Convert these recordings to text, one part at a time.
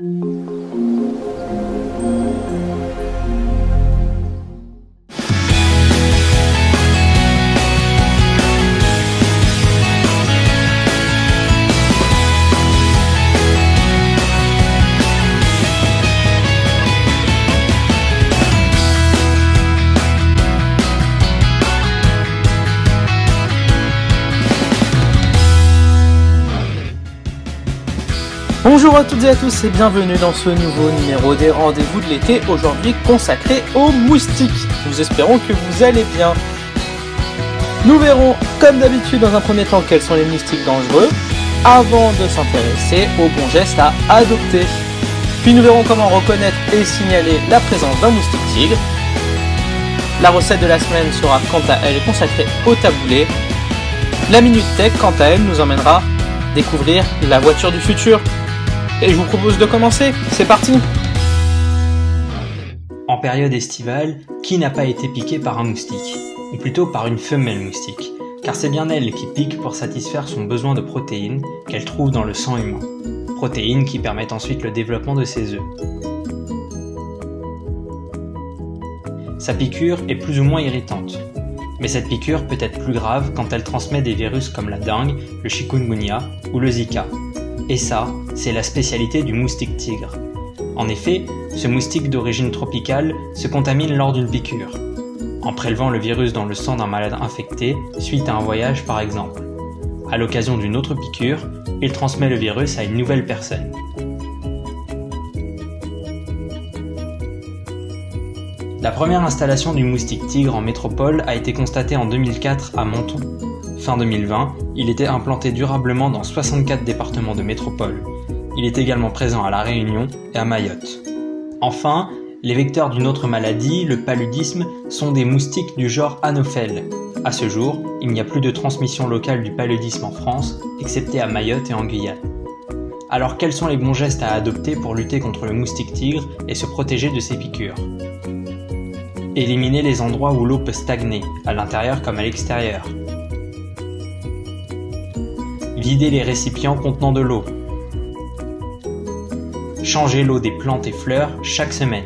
うん Bonjour à toutes et à tous et bienvenue dans ce nouveau numéro des rendez-vous de l'été, aujourd'hui consacré aux moustiques. Nous espérons que vous allez bien. Nous verrons, comme d'habitude, dans un premier temps, quels sont les moustiques dangereux, avant de s'intéresser aux bons gestes à adopter. Puis nous verrons comment reconnaître et signaler la présence d'un moustique tigre. La recette de la semaine sera quant à elle consacrée au taboulé. La Minute Tech, quant à elle, nous emmènera découvrir la voiture du futur. Et je vous propose de commencer. C'est parti En période estivale, qui n'a pas été piqué par un moustique? Ou plutôt par une femelle moustique? Car c'est bien elle qui pique pour satisfaire son besoin de protéines qu'elle trouve dans le sang humain. Protéines qui permettent ensuite le développement de ses œufs. Sa piqûre est plus ou moins irritante. Mais cette piqûre peut être plus grave quand elle transmet des virus comme la dengue, le chikungunya ou le zika, et ça, c'est la spécialité du moustique tigre. En effet, ce moustique d'origine tropicale se contamine lors d'une piqûre, en prélevant le virus dans le sang d'un malade infecté suite à un voyage par exemple. À l'occasion d'une autre piqûre, il transmet le virus à une nouvelle personne. La première installation du moustique tigre en métropole a été constatée en 2004 à Menton, Fin 2020, il était implanté durablement dans 64 départements de métropole. Il est également présent à La Réunion et à Mayotte. Enfin, les vecteurs d'une autre maladie, le paludisme, sont des moustiques du genre Anophel. À ce jour, il n'y a plus de transmission locale du paludisme en France, excepté à Mayotte et en Guyane. Alors quels sont les bons gestes à adopter pour lutter contre le moustique tigre et se protéger de ses piqûres? Éliminer les endroits où l'eau peut stagner, à l'intérieur comme à l'extérieur. Vider les récipients contenant de l'eau. Changer l'eau des plantes et fleurs chaque semaine.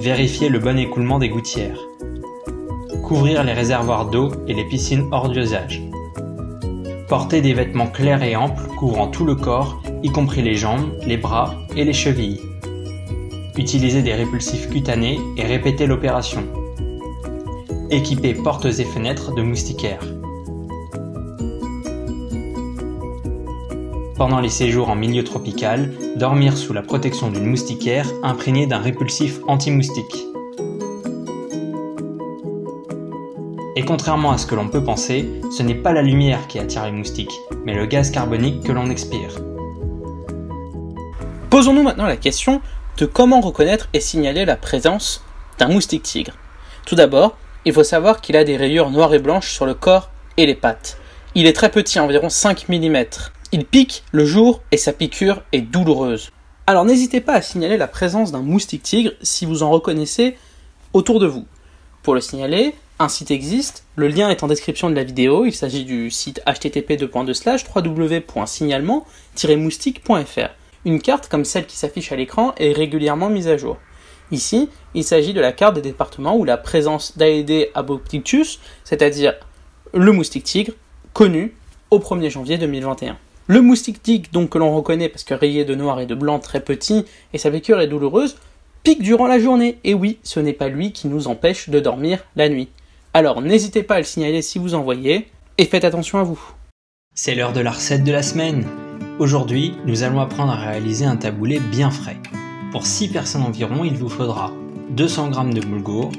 Vérifier le bon écoulement des gouttières. Couvrir les réservoirs d'eau et les piscines hors d'usage. Porter des vêtements clairs et amples couvrant tout le corps, y compris les jambes, les bras et les chevilles. Utiliser des répulsifs cutanés et répéter l'opération. Équiper portes et fenêtres de moustiquaires. Pendant les séjours en milieu tropical, dormir sous la protection d'une moustiquaire imprégnée d'un répulsif anti-moustique. Et contrairement à ce que l'on peut penser, ce n'est pas la lumière qui attire les moustiques, mais le gaz carbonique que l'on expire. Posons-nous maintenant la question de comment reconnaître et signaler la présence d'un moustique tigre. Tout d'abord, il faut savoir qu'il a des rayures noires et blanches sur le corps et les pattes. Il est très petit, environ 5 mm. Il pique le jour et sa piqûre est douloureuse. Alors n'hésitez pas à signaler la présence d'un moustique tigre si vous en reconnaissez autour de vous. Pour le signaler, un site existe, le lien est en description de la vidéo, il s'agit du site http www.signalement-moustique.fr. Une carte comme celle qui s'affiche à l'écran est régulièrement mise à jour. Ici, il s'agit de la carte des départements où la présence d'Aedes abopticus, c'est-à-dire le moustique tigre, connu au 1er janvier 2021. Le moustique tigre, donc que l'on reconnaît parce que rayé de noir et de blanc très petit et sa piqûre est douloureuse, pique durant la journée. Et oui, ce n'est pas lui qui nous empêche de dormir la nuit. Alors n'hésitez pas à le signaler si vous en voyez, et faites attention à vous. C'est l'heure de la recette de la semaine. Aujourd'hui, nous allons apprendre à réaliser un taboulé bien frais. Pour 6 personnes environ, il vous faudra 200 g de boulgour,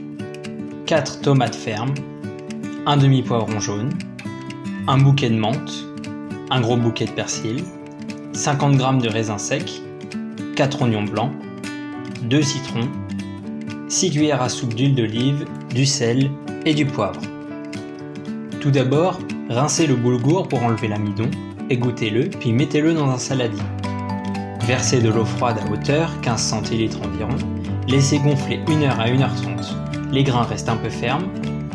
4 tomates fermes, un demi-poivron jaune, un bouquet de menthe, un gros bouquet de persil, 50 g de raisins secs, 4 oignons blancs, 2 citrons, 6 cuillères à soupe d'huile d'olive, du sel et du poivre. Tout d'abord, rincez le boulgour pour enlever l'amidon, égouttez-le puis mettez-le dans un saladier. Versez de l'eau froide à hauteur, 15 centilitres environ, laissez gonfler 1 heure à 1h30. Les grains restent un peu fermes.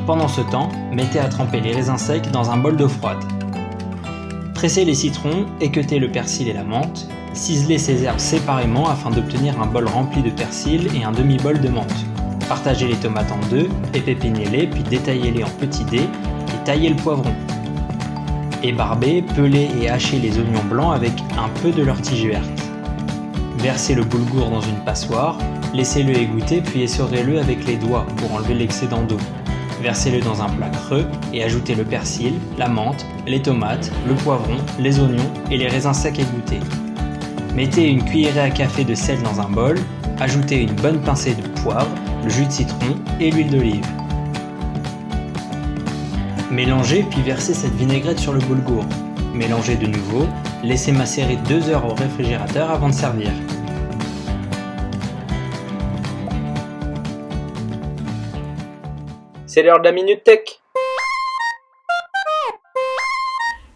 Pendant ce temps, mettez à tremper les raisins secs dans un bol d'eau froide. Pressez les citrons, équeutez le persil et la menthe, ciselez ces herbes séparément afin d'obtenir un bol rempli de persil et un demi-bol de menthe. Partagez les tomates en deux, épépinez-les puis détaillez-les en petits dés et taillez le poivron. Ébarbez, pelez et hachez les oignons blancs avec un peu de leur tige verte. Versez le boulgour dans une passoire, laissez-le égoutter puis essorez-le avec les doigts pour enlever l'excédent d'eau. Versez-le dans un plat creux et ajoutez le persil, la menthe, les tomates, le poivron, les oignons et les raisins secs égouttés. Mettez une cuillerée à café de sel dans un bol, ajoutez une bonne pincée de poivre, le jus de citron et l'huile d'olive. Mélangez puis versez cette vinaigrette sur le boulgour. Mélangez de nouveau, laissez macérer 2 heures au réfrigérateur avant de servir. C'est l'heure de la Minute Tech.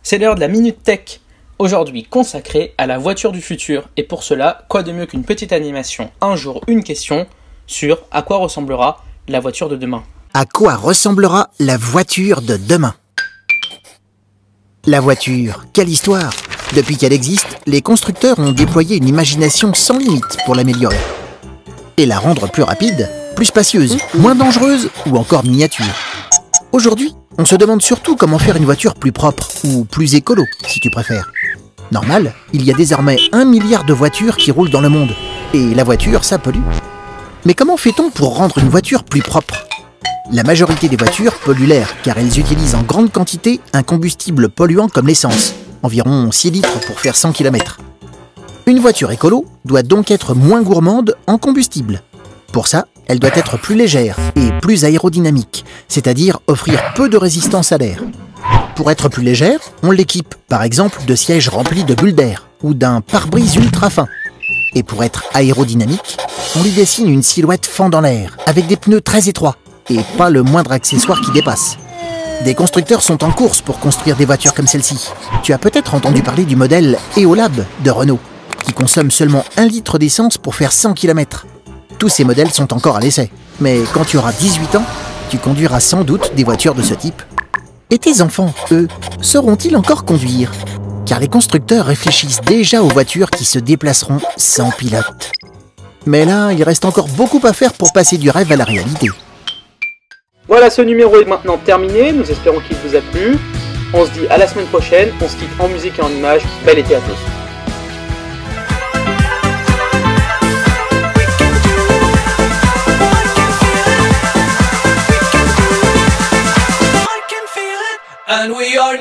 C'est l'heure de la Minute Tech, aujourd'hui consacrée à la voiture du futur. Et pour cela, quoi de mieux qu'une petite animation Un jour, une question sur à quoi ressemblera la voiture de demain. À quoi ressemblera la voiture de demain? La voiture, quelle histoire? Depuis qu'elle existe, les constructeurs ont déployé une imagination sans limite pour l'améliorer. Et la rendre plus rapide, plus spacieuse, moins dangereuse ou encore miniature. Aujourd'hui, on se demande surtout comment faire une voiture plus propre ou plus écolo, si tu préfères. Normal, il y a désormais un milliard de voitures qui roulent dans le monde. Et la voiture, ça pollue. Mais comment fait-on pour rendre une voiture plus propre? La majorité des voitures polluent l'air car elles utilisent en grande quantité un combustible polluant comme l'essence, environ 6 litres pour faire 100 km. Une voiture écolo doit donc être moins gourmande en combustible. Pour ça, elle doit être plus légère et plus aérodynamique, c'est-à-dire offrir peu de résistance à l'air. Pour être plus légère, on l'équipe par exemple de sièges remplis de bulles d'air ou d'un pare-brise ultra fin. Et pour être aérodynamique, on lui dessine une silhouette fendant l'air, avec des pneus très étroits, et pas le moindre accessoire qui dépasse. Des constructeurs sont en course pour construire des voitures comme celle-ci. Tu as peut-être entendu parler du modèle Eolab de Renault, qui consomme seulement 1 litre d'essence pour faire 100 km. Tous ces modèles sont encore à l'essai, mais quand tu auras 18 ans, tu conduiras sans doute des voitures de ce type. Et tes enfants, eux, sauront-ils encore conduire? Car les constructeurs réfléchissent déjà aux voitures qui se déplaceront sans pilote. Mais là, il reste encore beaucoup à faire pour passer du rêve à la réalité. Voilà, ce numéro est maintenant terminé. Nous espérons qu'il vous a plu. On se dit à la semaine prochaine. On se quitte en musique et en images. Bel été à tous. And we are